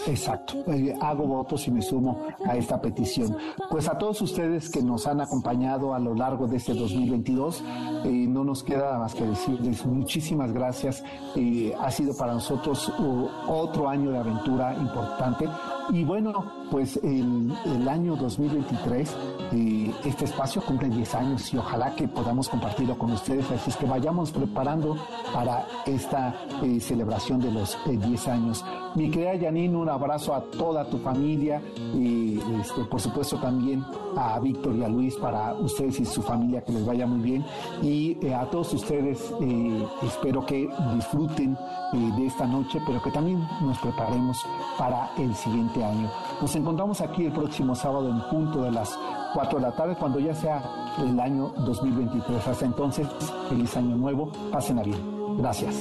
Exacto. Hago votos y me sumo a esta petición. Pues a todos ustedes que nos han acompañado a lo largo de este 2022, eh, no nos queda más que decirles muchísimas gracias. Eh, ha sido para nosotros uh, otro año de aventura importante. Y bueno, pues el, año 2023, eh, este espacio cumple 10 años y ojalá que podamos compartirlo con ustedes. Así es que vayamos preparando para esta celebración de los 10 años. Mi querida Janine, un abrazo a toda tu familia y este, por supuesto también a Víctor y a Luis para ustedes y su familia que les vaya muy bien y eh, a todos ustedes eh, espero que disfruten eh, de esta noche pero que también nos preparemos para el siguiente año. Nos encontramos aquí el próximo sábado en punto de las 4 de la tarde cuando ya sea el año 2023. Hasta entonces, feliz año nuevo, pasen a bien. Gracias.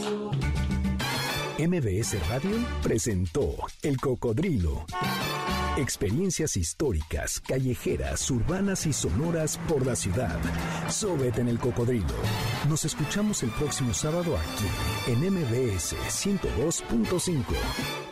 MBS Radio presentó El Cocodrilo. Experiencias históricas, callejeras, urbanas y sonoras por la ciudad. Sóbete en el cocodrilo. Nos escuchamos el próximo sábado aquí en MBS 102.5.